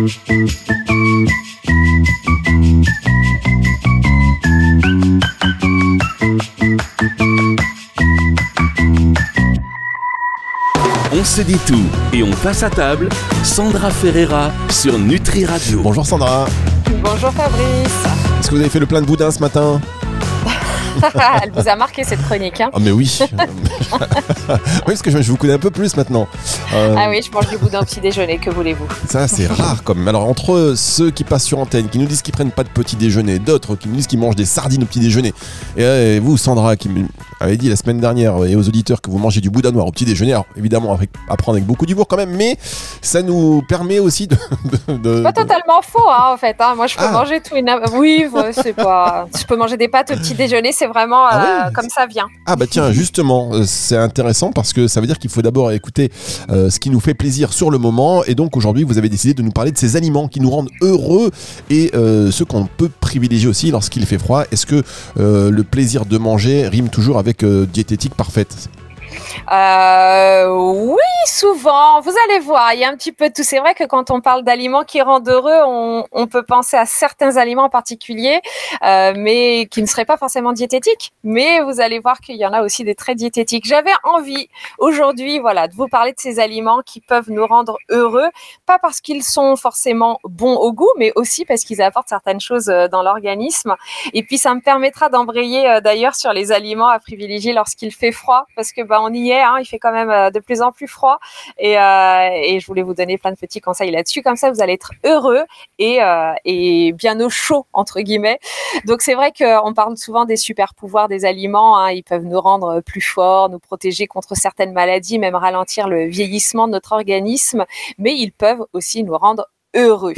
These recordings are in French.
On se dit tout et on passe à table. Sandra Ferreira sur Nutri Radio. Bonjour Sandra. Bonjour Fabrice. Est-ce que vous avez fait le plein de boudin ce matin? Elle vous a marqué cette chronique. Hein Ah mais oui. oui parce que je, je vous connais un peu plus maintenant. Euh, ah oui, je mange du boudin au petit déjeuner, que voulez-vous? Ça c'est rare comme. Alors entre ceux qui passent sur antenne, qui nous disent qu'ils prennent pas de petit déjeuner, d'autres qui nous disent qu'ils mangent des sardines au petit déjeuner, et, euh, et vous Sandra qui m'avez dit la semaine dernière et aux auditeurs que vous mangez du boudin noir au petit déjeuner, alors évidemment avec, à prendre avec beaucoup d'humour quand même, mais ça nous permet aussi de... de- de- Pas de- totalement faux, hein, en fait. hein. Moi, je peux Ah. manger tout et na- Oui, c'est pas. Je peux manger des pâtes au petit déjeuner, c'est vraiment Ah euh, ouais comme ça vient. Ah bah tiens, justement, euh, c'est intéressant parce que ça veut dire qu'il faut d'abord écouter euh, ce qui nous fait plaisir sur le moment. Et donc aujourd'hui, vous avez décidé de nous parler de ces aliments qui nous rendent heureux et ceux qu'on peut privilégier aussi lorsqu'il fait froid. Est-ce que le plaisir de manger rime toujours avec diététique parfaite? Euh, oui, souvent. Vous allez voir, il y a un petit peu de tout. C'est vrai que quand on parle d'aliments qui rendent heureux, on, peut penser à certains aliments en particulier, euh, mais qui ne seraient pas forcément diététiques. Mais vous allez voir qu'il y en a aussi des très diététiques. J'avais envie aujourd'hui, voilà, de vous parler de ces aliments qui peuvent nous rendre heureux, pas parce qu'ils sont forcément bons au goût, mais aussi parce qu'ils apportent certaines choses euh, dans l'organisme. Et puis ça me permettra d'embrayer d'ailleurs sur les aliments à privilégier lorsqu'il fait froid, parce que bah on y est, hein, il fait quand même euh, de plus en plus froid. Et, euh, et je voulais vous donner plein de petits conseils là-dessus, comme ça vous allez être heureux et, euh, bien au chaud entre guillemets. Donc c'est vrai qu'on parle souvent des super pouvoirs des aliments, hein, ils peuvent nous rendre plus forts, nous protéger contre certaines maladies, même ralentir le vieillissement de notre organisme, mais ils peuvent aussi nous rendre heureux.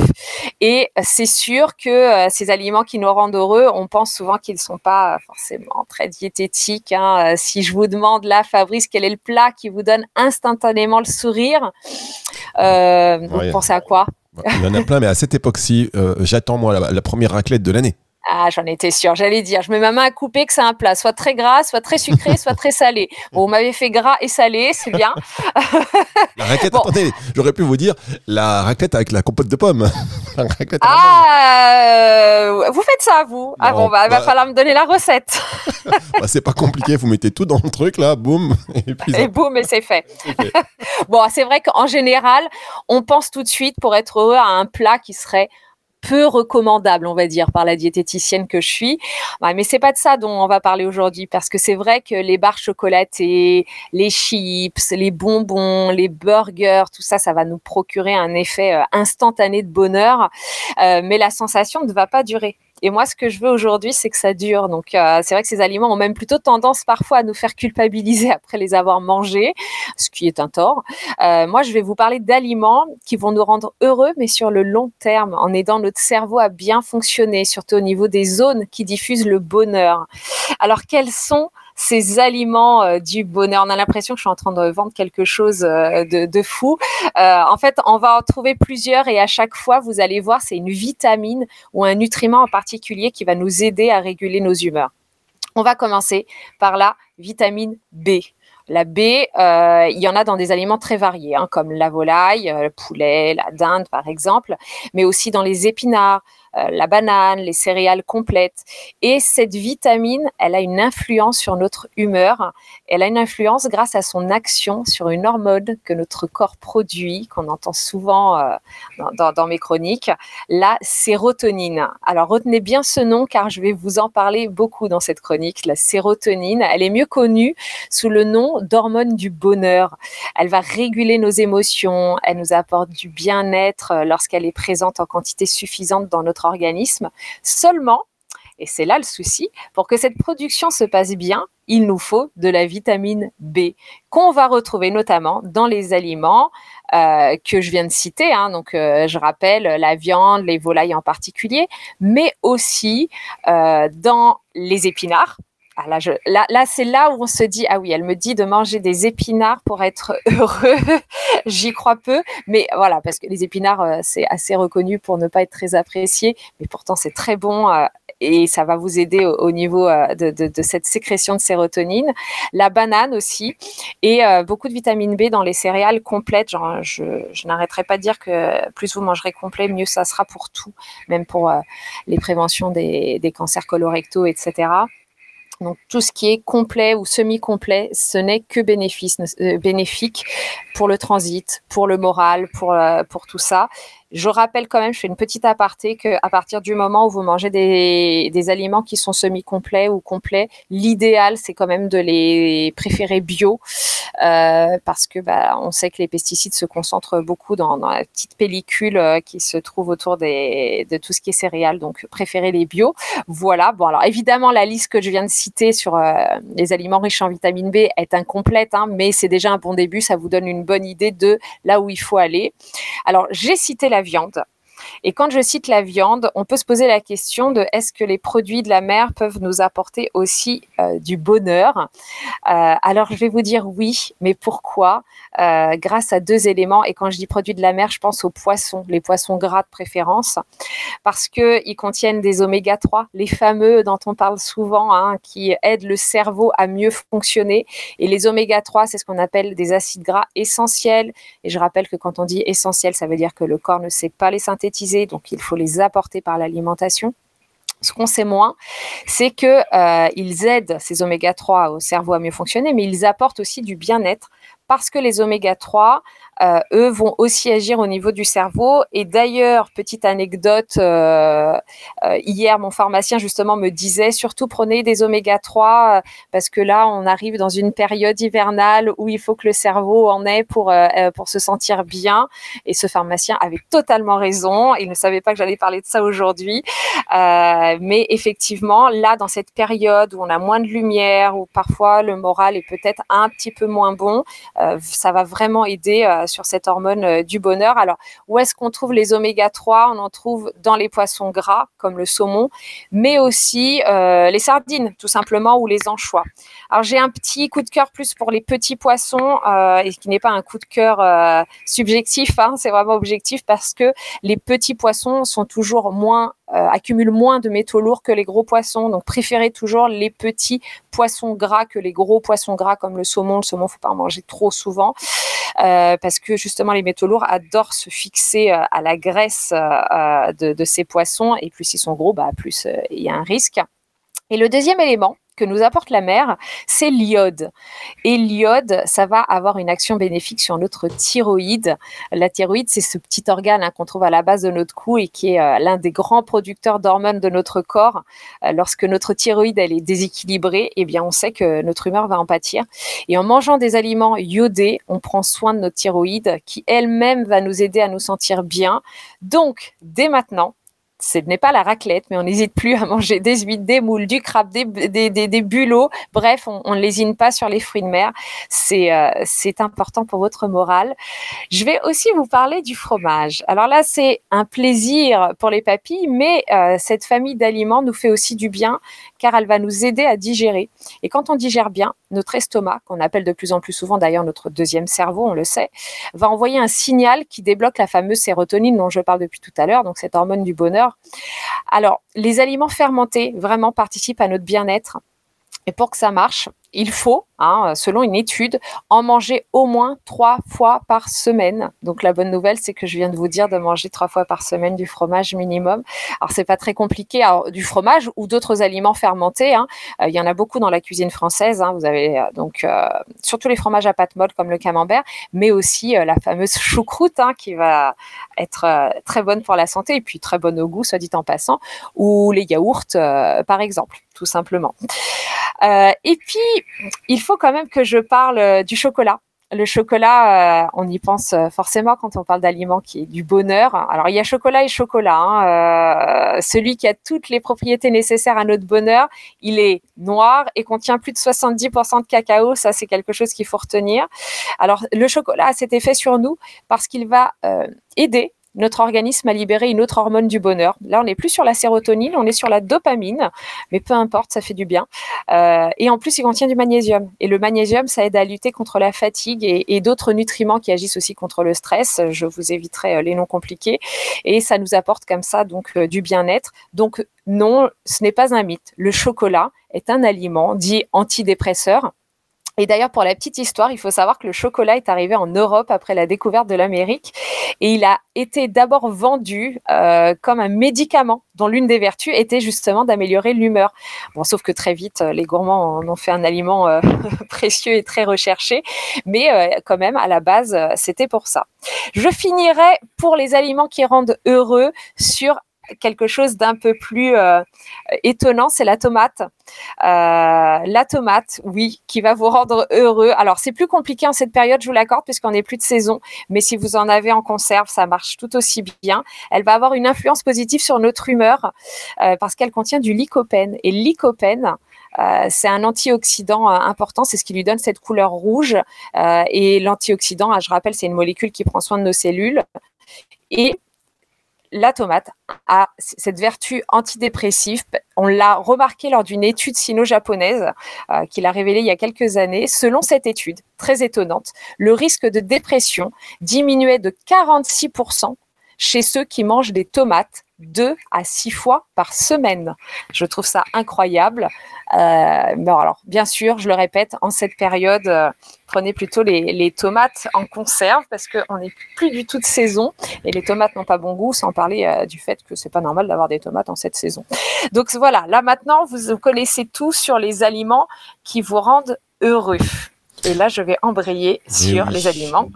Et c'est sûr que euh, ces aliments qui nous rendent heureux, on pense souvent qu'ils ne sont pas forcément très diététiques. hein. Euh, Si je vous demande là, Fabrice, quel est le plat qui vous donne instantanément le sourire, euh, vous Ouais. pensez à quoi? Il y en a plein, mais à cette époque-ci, euh, j'attends moi la, la première raclette de l'année. Ah, j'en étais sûre. J'allais dire, je mets ma main à couper que c'est un plat, soit très gras, soit très sucré, soit très salé. Bon, vous m'avez fait gras et salé, c'est bien. La raclette, Bon. attendez, j'aurais pu vous dire la raclette avec la compote de pommes. La Ah, euh, vous faites ça, vous Ah Non, bon, bah, il va bah- falloir me donner la recette. Bah, c'est pas compliqué, vous mettez tout dans le truc là, boum, et puis Et boum, et c'est fait. c'est fait. Bon, c'est vrai qu'en général, on pense tout de suite pour être heureux à un plat qui serait peu recommandable, on va dire, par la diététicienne que je suis. Ouais, mais c'est pas de ça dont on va parler aujourd'hui, parce que c'est vrai que les barres chocolatées, les chips, les bonbons, les burgers, tout ça, ça va nous procurer un effet euh, instantané de bonheur, Euh, mais la sensation ne va pas durer. Et moi, ce que je veux aujourd'hui, c'est que ça dure. Donc, euh, c'est vrai que ces aliments ont même plutôt tendance parfois à nous faire culpabiliser après les avoir mangés, ce qui est un tort. Euh, moi, je vais vous parler d'aliments qui vont nous rendre heureux, mais sur le long terme, en aidant notre cerveau à bien fonctionner, surtout au niveau des zones qui diffusent le bonheur. Alors, quels sont ces aliments euh, du bonheur On a l'impression que je suis en train de vendre quelque chose euh, de, fou. Euh, en fait, on va en trouver plusieurs et à chaque fois, vous allez voir, c'est une vitamine ou un nutriment en particulier qui va nous aider à réguler nos humeurs. On va commencer par la vitamine B. La B, il y en a dans des aliments très variés, hein, comme la volaille, le poulet, la dinde par exemple, mais aussi dans les épinards, la banane, les céréales complètes. Et cette vitamine, elle a une influence sur notre humeur. Elle a une influence grâce à son action sur une hormone que notre corps produit, qu'on entend souvent euh, dans mes chroniques, la sérotonine. Alors retenez bien ce nom car je vais vous en parler beaucoup dans cette chronique. La sérotonine, elle est mieux connue sous le nom d'hormone du bonheur. Elle va réguler nos émotions, elle nous apporte du bien-être euh, lorsqu'elle est présente en quantité suffisante dans notre organisme. Seulement, et c'est là le souci, pour que cette production se passe bien, il nous faut de la vitamine B qu'on va retrouver notamment dans les aliments euh, que je viens de citer. hein. donc, euh, je rappelle la viande, les volailles en particulier, mais aussi euh, dans les épinards. Là, je- là, là, c'est là où on se dit ah oui, elle me dit de manger des épinards pour être heureux. J'y crois peu, mais voilà, parce que les épinards, euh, c'est assez reconnu pour ne pas être très apprécié, mais pourtant c'est très bon. euh, et ça va vous aider au, niveau euh, de, cette sécrétion de sérotonine. La banane aussi et beaucoup de vitamine B dans les céréales complètes. Genre, je, n'arrêterai pas de dire que plus vous mangerez complet, mieux ça sera pour tout, même pour les préventions des, des cancers colorectaux, etc. Donc tout ce qui est complet ou semi-complet, ce n'est que bénéfice, bénéfique pour le transit, pour le moral, pour, pour tout ça. Je rappelle quand même, je fais une petite aparté, qu'à partir du moment où vous mangez des, des aliments qui sont semi-complets ou complets, l'idéal, c'est quand même de les préférer bio, euh, parce que bah, on sait que les pesticides se concentrent beaucoup dans, la petite pellicule euh, qui se trouve autour de tout ce qui est céréales, donc préférez les bio. Voilà, bon alors évidemment, la liste que je viens de citer sur euh, les aliments riches en vitamine B est incomplète, hein, mais c'est déjà un bon début, ça vous donne une bonne idée de là où il faut aller. Alors, j'ai cité la viande. Et quand je cite la viande, on peut se poser la question de est-ce que les produits de la mer peuvent nous apporter aussi euh, du bonheur? Euh, Alors je vais vous dire oui, mais pourquoi? Euh, Grâce à deux éléments. Et quand je dis produits de la mer, je pense aux poissons, les poissons gras de préférence, parce qu'ils contiennent des oméga 3, les fameux dont on parle souvent, hein, qui aident le cerveau à mieux fonctionner. Et les oméga 3, c'est ce qu'on appelle des acides gras essentiels. Et je rappelle que quand on dit essentiel, ça veut dire que le corps ne sait pas les synthétiser donc il faut les apporter par l'alimentation. Ce qu'on sait moins, c'est qu'ils euh, aident ces oméga 3 au cerveau à mieux fonctionner, mais ils apportent aussi du bien-être parce que les oméga 3 euh, eux vont aussi agir au niveau du cerveau. Et d'ailleurs, petite anecdote, euh, euh, hier, mon pharmacien justement me disait, surtout prenez des oméga 3 parce que là, on arrive dans une période hivernale où il faut que le cerveau en ait pour, pour se sentir bien. Et ce pharmacien avait totalement raison. Il ne savait pas que j'allais parler de ça aujourd'hui. mais effectivement, là, dans cette période où on a moins de lumière, où parfois le moral est peut-être un petit peu moins bon, ça va vraiment aider sur cette hormone euh, du bonheur. Alors, où est-ce qu'on trouve les oméga 3 On en trouve dans les poissons gras, comme le saumon, mais aussi euh, les sardines, tout simplement, ou les anchois. Alors, j'ai un petit coup de cœur plus pour les petits poissons, euh, et qui n'est pas un coup de cœur subjectif, hein, c'est vraiment objectif, parce que les petits poissons sont toujours moins accumulent moins de métaux lourds que les gros poissons. Donc préférez toujours les petits poissons gras que les gros poissons gras comme le saumon. Le saumon, faut pas en manger trop souvent parce que justement les métaux lourds adorent se fixer euh, à la graisse euh, de, ces poissons et plus ils sont gros, bah, plus euh, il y a un risque. Et le deuxième élément, que nous apporte la mer, c'est l'iode. Et l'iode, ça va avoir une action bénéfique sur notre thyroïde. La thyroïde, c'est ce petit organe hein, qu'on trouve à la base de notre cou et qui est euh, l'un des grands producteurs d'hormones de notre corps. Euh, lorsque notre thyroïde est déséquilibrée, eh bien on sait que notre humeur va en pâtir. Et en mangeant des aliments iodés, on prend soin de notre thyroïde qui elle-même va nous aider à nous sentir bien. Donc, dès maintenant, ce n'est pas la raclette, mais on n'hésite plus à manger des huîtres, des moules, du crabe, des, des, des, bulots. Bref, on ne lésine pas sur les fruits de mer. C'est euh, c'est important pour votre morale. Je vais aussi vous parler du fromage. Alors là, c'est un plaisir pour les papilles, mais euh, cette famille d'aliments nous fait aussi du bien car elle va nous aider à digérer. Et quand on digère bien, notre estomac, qu'on appelle de plus en plus souvent d'ailleurs notre deuxième cerveau, on le sait, va envoyer un signal qui débloque la fameuse sérotonine dont je parle depuis tout à l'heure, donc cette hormone du bonheur. Alors, les aliments fermentés vraiment participent à notre bien-être. Et pour que ça marche, il faut, hein, selon une étude, en manger au moins trois fois par semaine. Donc la bonne nouvelle, c'est que je viens de vous dire de manger trois fois par semaine du fromage minimum. Alors c'est pas très compliqué, du fromage ou d'autres aliments fermentés. Hein. Euh, il y en a beaucoup dans la cuisine française. Hein. Vous avez euh, donc euh, surtout les fromages à pâte molle comme le camembert, mais aussi la fameuse choucroute qui va être très bonne pour la santé et puis très bonne au goût, soit dit en passant, ou les yaourts par exemple, tout simplement. Et puis il faut quand même que je parle euh, du chocolat. Le chocolat, euh, on y pense euh, forcément quand on parle d'aliments qui est du bonheur. Alors il y a chocolat et chocolat. Hein. celui qui a toutes les propriétés nécessaires à notre bonheur, il est noir et contient plus de 70% de cacao. Ça, c'est quelque chose qu'il faut retenir. Alors le chocolat a cet effet sur nous parce qu'il va aider notre organisme a libéré une autre hormone du bonheur. Là, on n'est plus sur la sérotonine, on est sur la dopamine, mais peu importe, ça fait du bien. Euh, et en plus, il contient du magnésium. Et le magnésium, ça aide à lutter contre la fatigue et, d'autres nutriments qui agissent aussi contre le stress. Je vous éviterai euh, les noms compliqués. Et ça nous apporte comme ça donc euh, du bien-être. Donc non, ce n'est pas un mythe. Le chocolat est un aliment dit antidépresseur et d'ailleurs, pour la petite histoire, il faut savoir que le chocolat est arrivé en Europe après la découverte de l'Amérique et il a été d'abord vendu euh, comme un médicament dont l'une des vertus était justement d'améliorer l'humeur. Bon, sauf que très vite, les gourmands en ont fait un aliment euh, précieux et très recherché, mais euh, quand même, à la base, c'était pour ça. Je finirai pour les aliments qui rendent heureux sur quelque chose d'un peu plus euh, étonnant, c'est la tomate. Euh, la tomate, oui, qui va vous rendre heureux. Alors, c'est plus compliqué en cette période, je vous l'accorde, puisqu'on n'est plus de saison. Mais si vous en avez en conserve, ça marche tout aussi bien. Elle va avoir une influence positive sur notre humeur euh, parce qu'elle contient du lycopène. Et lycopène, c'est un antioxydant important, c'est ce qui lui donne cette couleur rouge. et l'antioxydant, je rappelle, c'est une molécule qui prend soin de nos cellules. Et la tomate a cette vertu antidépressive. On l'a remarqué lors d'une étude sino-japonaise euh, qu'il a révélée il y a quelques années. Selon cette étude, très étonnante, le risque de dépression diminuait de 46% chez ceux qui mangent des tomates deux à six fois par semaine. Je trouve ça incroyable. Euh, alors, bien sûr, je le répète, en cette période, euh, prenez plutôt les, tomates en conserve parce qu'on n'est plus du tout de saison et les tomates n'ont pas bon goût, sans parler euh, du fait que c'est pas normal d'avoir des tomates en cette saison. Donc voilà, là maintenant, vous connaissez tout sur les aliments qui vous rendent heureux. Et là, je vais embrayer sur les aliments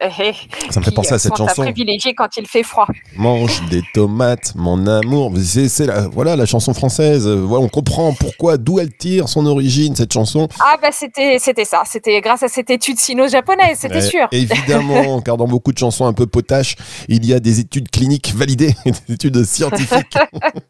ça me fait penser à cette chanson. privilégié quand il fait froid. Mange des tomates, mon amour. C'est la, voilà la chanson française. Voilà, on comprend pourquoi, d'où elle tire son origine cette chanson. Ah bah c'était c'était ça. C'était grâce à cette étude sino-japonaise, c'était sûr. Évidemment, car dans beaucoup de chansons un peu potaches, il y a des études cliniques validées, des études scientifiques.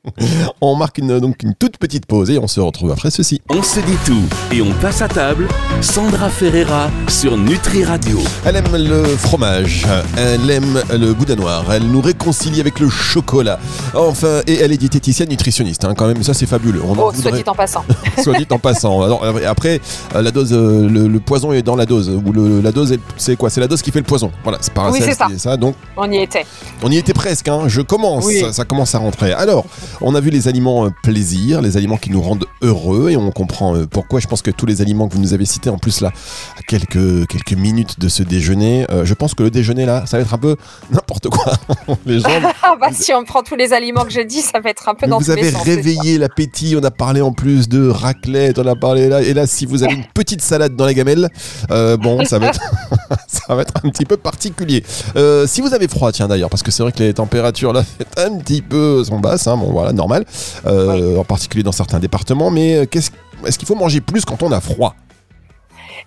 on marque une, donc une toute petite pause et on se retrouve après ceci. On se dit tout et on passe à table. Sandra Ferreira sur Nutri Radio. Elle aime le fromage, elle aime le boudin noir, elle nous réconcilie avec le chocolat. Enfin, et elle est diététicienne nutritionniste, hein, quand même, ça c'est fabuleux. On oh, soit dit en passant. soit dit en passant. après, euh, la dose, euh, le, poison est dans la dose. Ou le, la dose, c'est quoi? C'est la dose qui fait le poison. Voilà, c'est pas oui, c'est ça. Donc, on y était. On y était presque, hein. je commence, ça, commence à rentrer. Alors, on a vu les aliments euh, plaisir, les aliments qui nous rendent heureux, et on comprend pourquoi. Je pense que tous les aliments que vous nous avez cités, en plus là, à quelques, quelques minutes de ce déjeuner, je pense que le déjeuner là, ça va être un peu n'importe quoi. les gens, bah, si on prend tous les aliments que j'ai dit, ça va être un peu dans Vous avez réveillé l'appétit. On a parlé en plus de raclette, on a parlé là. Et là, si vous avez une petite salade dans la gamelle, euh, bon, ça va être, ça va être un petit peu particulier. Euh, si vous avez froid, tiens d'ailleurs, parce que c'est vrai que les températures là, c'est un petit peu sont basses. Hein, bon, voilà, normal. Euh, en particulier dans certains départements. Mais qu'est-ce, est-ce qu'il faut manger plus quand on a froid?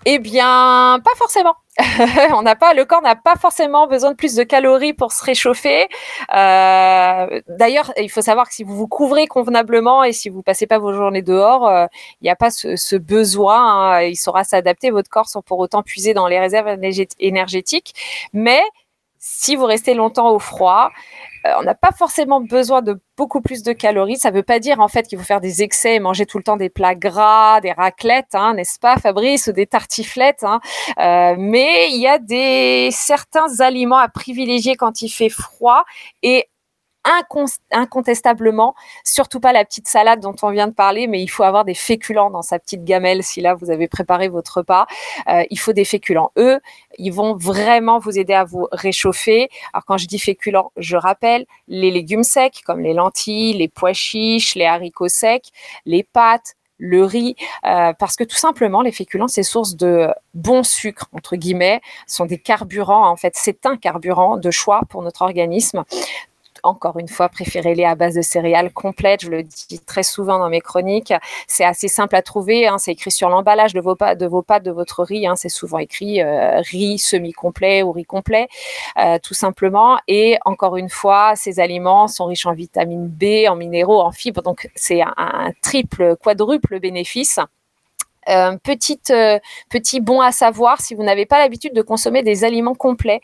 Eh bien, pas forcément. on n'a pas, le corps n'a pas forcément besoin de plus de calories pour se réchauffer. Euh, d'ailleurs, il faut savoir que si vous vous couvrez convenablement et si vous passez pas vos journées dehors, euh, il n'y a pas ce, besoin. Hein. il saura s'adapter. Votre corps sans pour autant puiser dans les réserves énergétiques. Mais si vous restez longtemps au froid, euh, on n'a pas forcément besoin de beaucoup plus de calories. Ça ne veut pas dire en fait qu'il faut faire des excès et manger tout le temps des plats gras, des raclettes, hein, n'est-ce pas, Fabrice, ou des tartiflettes. Hein. Euh, mais il y a des certains aliments à privilégier quand il fait froid et incontestablement, surtout pas la petite salade dont on vient de parler, mais il faut avoir des féculents dans sa petite gamelle si là vous avez préparé votre repas. Euh, il faut des féculents. Eux, ils vont vraiment vous aider à vous réchauffer. Alors quand je dis féculents, je rappelle les légumes secs comme les lentilles, les pois chiches, les haricots secs, les pâtes, le riz, euh, parce que tout simplement, les féculents, c'est source de bon sucre, entre guillemets, sont des carburants. En fait, c'est un carburant de choix pour notre organisme encore une fois, préférez-les à base de céréales complètes. Je le dis très souvent dans mes chroniques. C'est assez simple à trouver. Hein. C'est écrit sur l'emballage de vos pâtes, de votre riz. Hein. C'est souvent écrit euh, riz semi-complet ou riz complet, euh, tout simplement. Et encore une fois, ces aliments sont riches en vitamine B, en minéraux, en fibres. Donc, c'est un, triple, quadruple bénéfice. euh, petite, petit bon à savoir, si vous n'avez pas l'habitude de consommer des aliments complets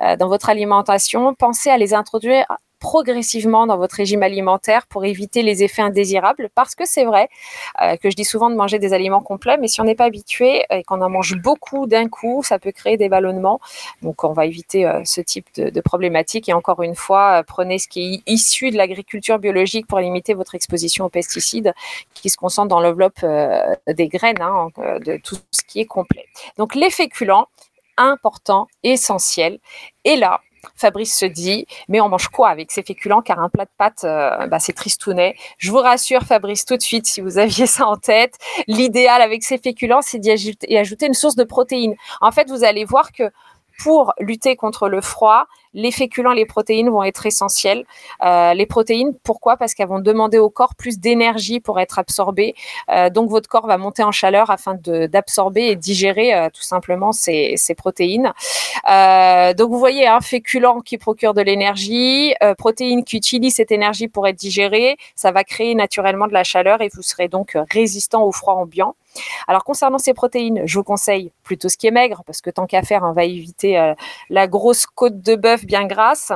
dans votre alimentation, pensez à les introduire progressivement dans votre régime alimentaire pour éviter les effets indésirables. Parce que c'est vrai euh, que je dis souvent de manger des aliments complets mais si on n'est pas habitué et qu'on en mange beaucoup d'un coup ça peut créer des ballonnements. Donc on va éviter euh, ce type de, de, problématique. Et encore une fois euh, prenez ce qui est issu de l'agriculture biologique pour limiter votre exposition aux pesticides qui se concentrent dans l'enveloppe des graines hein, de tout ce qui est complet. Donc les féculents important, essentiel. Et là, Fabrice se dit, mais on mange quoi avec ces féculents Car un plat de pâtes, euh, bah, c'est tristounet. Je vous rassure, Fabrice, tout de suite, si vous aviez ça en tête, l'idéal avec ces féculents, c'est d'y ajouter une source de protéines. En fait, vous allez voir que pour lutter contre le froid, les féculents, les protéines vont être essentiels. Euh, les protéines, pourquoi? Parce qu'elles vont demander au corps plus d'énergie pour être absorbées. Euh, donc votre corps va monter en chaleur afin d'absorber et digérer euh, tout simplement ces, protéines. Donc vous voyez, un féculent qui procure de l'énergie, protéines qui utilisent cette énergie pour être digérées, ça va créer naturellement de la chaleur et vous serez donc résistant au froid ambiant. Alors concernant ces protéines, je vous conseille plutôt ce qui est maigre parce que tant qu'à faire, on va éviter la grosse côte de bœuf bien grasse.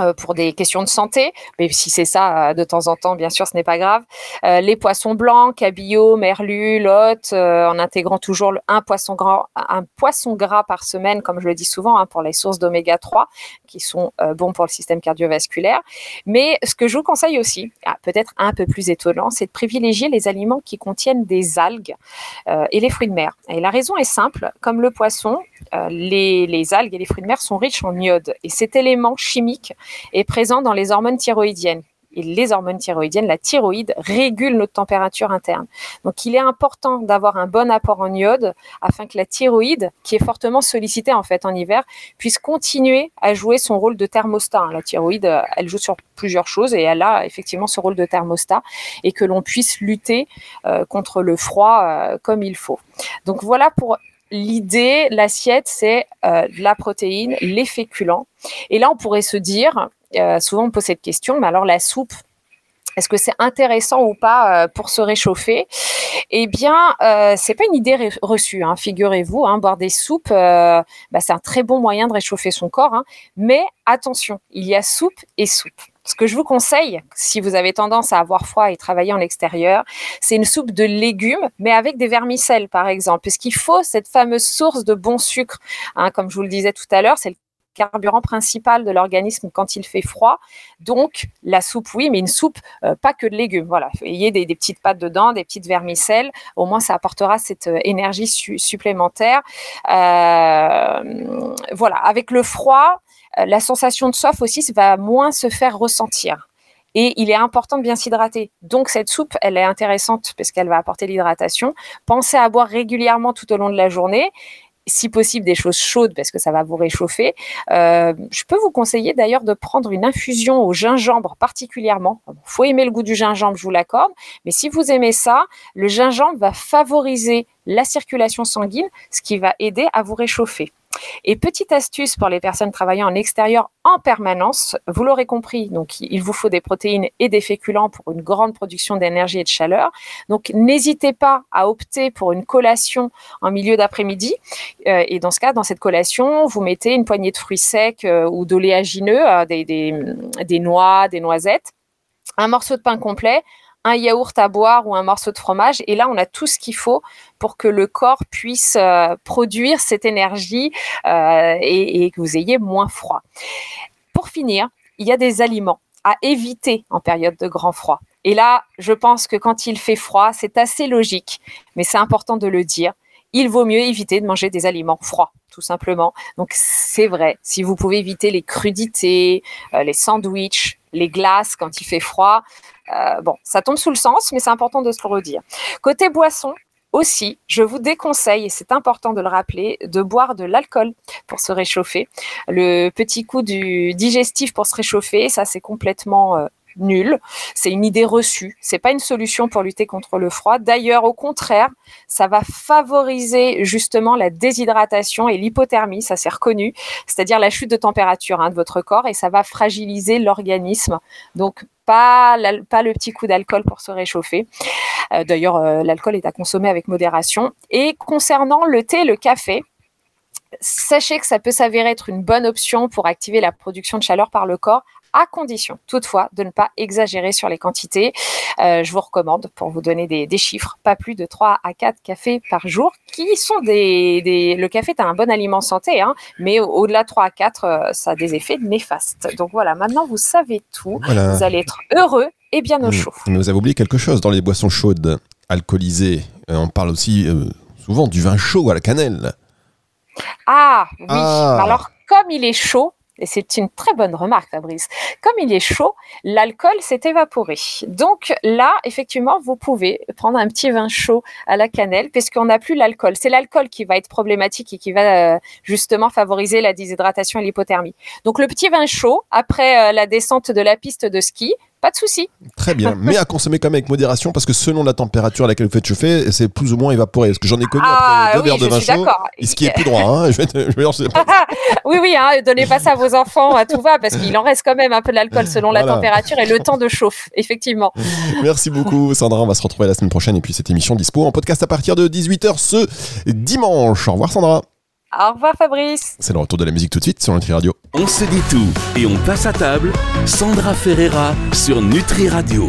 Euh, pour des questions de santé, mais si c'est ça euh, de temps en temps, bien sûr, ce n'est pas grave. Euh, les poissons blancs, cabillaud, merlu, lotte, en intégrant toujours un poisson gras, un poisson gras par semaine, comme je le dis souvent, hein, pour les sources d'oméga 3 qui sont bons pour le système cardiovasculaire. Mais ce que je vous conseille aussi, ah, peut-être un peu plus étonnant, c'est de privilégier les aliments qui contiennent des algues et les fruits de mer. Et la raison est simple, comme le poisson, les, les algues et les fruits de mer sont riches en iode. Et cet élément chimique est présent dans les hormones thyroïdiennes. Et les hormones thyroïdiennes, la thyroïde, régule notre température interne. Donc, il est important d'avoir un bon apport en iode afin que la thyroïde, qui est fortement sollicitée en fait en hiver, puisse continuer à jouer son rôle de thermostat. La thyroïde, elle joue sur plusieurs choses et elle a effectivement ce rôle de thermostat et que l'on puisse lutter euh, contre le froid euh, comme il faut. Donc, voilà pour l'idée, l'assiette, c'est euh, la protéine, les féculents. Et là, on pourrait se dire, euh, souvent on pose cette question, mais alors la soupe, est-ce que c'est intéressant ou pas euh, pour se réchauffer? Eh bien, euh, c'est pas une idée reçue. Hein, Figurez-vous, hein, boire des soupes, bah, c'est un très bon moyen de réchauffer son corps. Hein. mais attention, il y a soupe et soupe. Ce que je vous conseille, si vous avez tendance à avoir froid et travailler en extérieur, c'est une soupe de légumes, mais avec des vermicelles, par exemple, puisqu'il faut cette fameuse source de bon sucre. Hein, comme je vous le disais tout à l'heure, c'est le carburant principal de l'organisme quand il fait froid. Donc, la soupe, oui, mais une soupe, euh, pas que de légumes. Voilà, ait des, petites pâtes dedans, des petites vermicelles. Au moins, ça apportera cette euh, énergie supplémentaire. Euh, voilà, avec le froid, la sensation de soif aussi va moins se faire ressentir. Et il est important de bien s'hydrater. Donc cette soupe, elle est intéressante parce qu'elle va apporter l'hydratation. Pensez à boire régulièrement tout au long de la journée si possible des choses chaudes parce que ça va vous réchauffer. Euh, je peux vous conseiller d'ailleurs de prendre une infusion au gingembre particulièrement. Il faut aimer le goût du gingembre, je vous l'accorde, mais si vous aimez ça, le gingembre va favoriser la circulation sanguine, ce qui va aider à vous réchauffer. Et petite astuce pour les personnes travaillant en extérieur en permanence, vous l'aurez compris, donc il vous faut des protéines et des féculents pour une grande production d'énergie et de chaleur. Donc n'hésitez pas à opter pour une collation en milieu d'après-midi. Euh, et dans ce cas, dans cette collation, vous mettez une poignée de fruits secs euh, ou d'oléagineux, euh, des, des noix, des noisettes, un morceau de pain complet, un yaourt à boire ou un morceau de fromage. Et là, on a tout ce qu'il faut pour que le corps puisse euh, produire cette énergie euh, et, que vous ayez moins froid. Pour finir, il y a des aliments à éviter en période de grand froid. Et là, je pense que quand il fait froid, c'est assez logique, mais c'est important de le dire. Il vaut mieux éviter de manger des aliments froids, tout simplement. Donc c'est vrai, si vous pouvez éviter les crudités, euh, les sandwichs, les glaces quand il fait froid, euh, bon, ça tombe sous le sens, mais c'est important de se le redire. Côté boisson, aussi, je vous déconseille, et c'est important de le rappeler, de boire de l'alcool pour se réchauffer. Le petit coup du digestif pour se réchauffer, ça c'est complètement euh, nul. C'est une idée reçue. C'est pas une solution pour lutter contre le froid. D'ailleurs, au contraire, ça va favoriser justement la déshydratation et l'hypothermie. Ça c'est reconnu, c'est-à-dire la chute de température hein, de votre corps, et ça va fragiliser l'organisme. Donc pas, le petit coup d'alcool pour se réchauffer. Euh, d'ailleurs, euh, l'alcool est à consommer avec modération. Et concernant le thé, le café, sachez que ça peut s'avérer être une bonne option pour activer la production de chaleur par le corps à condition toutefois de ne pas exagérer sur les quantités. Euh, je vous recommande, pour vous donner des, chiffres, pas plus de 3 à 4 cafés par jour, qui sont des... Le café est un bon aliment santé, hein, mais au-delà de 3 à 4, ça a des effets néfastes. Donc voilà, maintenant vous savez tout, vous allez être heureux et bien au mmh. chaud. Mais vous avez oublié quelque chose dans les boissons chaudes, alcoolisées. Euh, on parle aussi euh, souvent du vin chaud à la cannelle. Ah oui, ah. alors comme il est chaud, et c'est une très bonne remarque, Fabrice. Comme il est chaud, l'alcool s'est évaporé. Donc là, effectivement, vous pouvez prendre un petit vin chaud à la cannelle, puisqu'on n'a plus l'alcool. C'est l'alcool qui va être problématique et qui va euh, justement favoriser la déshydratation et l'hypothermie. Donc le petit vin chaud, après euh, la descente de la piste de ski, pas de souci. Très bien, mais à consommer quand même avec modération parce que selon la température à laquelle vous faites chauffer, c'est plus ou moins évaporé. Parce que j'en ai connu ah, après deux verres de vin chaud, ce qui est plus droit. Hein. oui, oui, hein, donnez pas ça à vos enfants, à tout va, parce qu'il en reste quand même un peu d'alcool selon la température et le temps de chauffe, effectivement. Merci beaucoup, Sandra. On va se retrouver la semaine prochaine et puis cette émission dispo en podcast à partir de 18h ce dimanche. Au revoir, Sandra. Au revoir Fabrice. C'est le retour de la musique tout de suite sur Nutri Radio. On se dit tout et on passe à table. Sandra Ferreira sur Nutri Radio.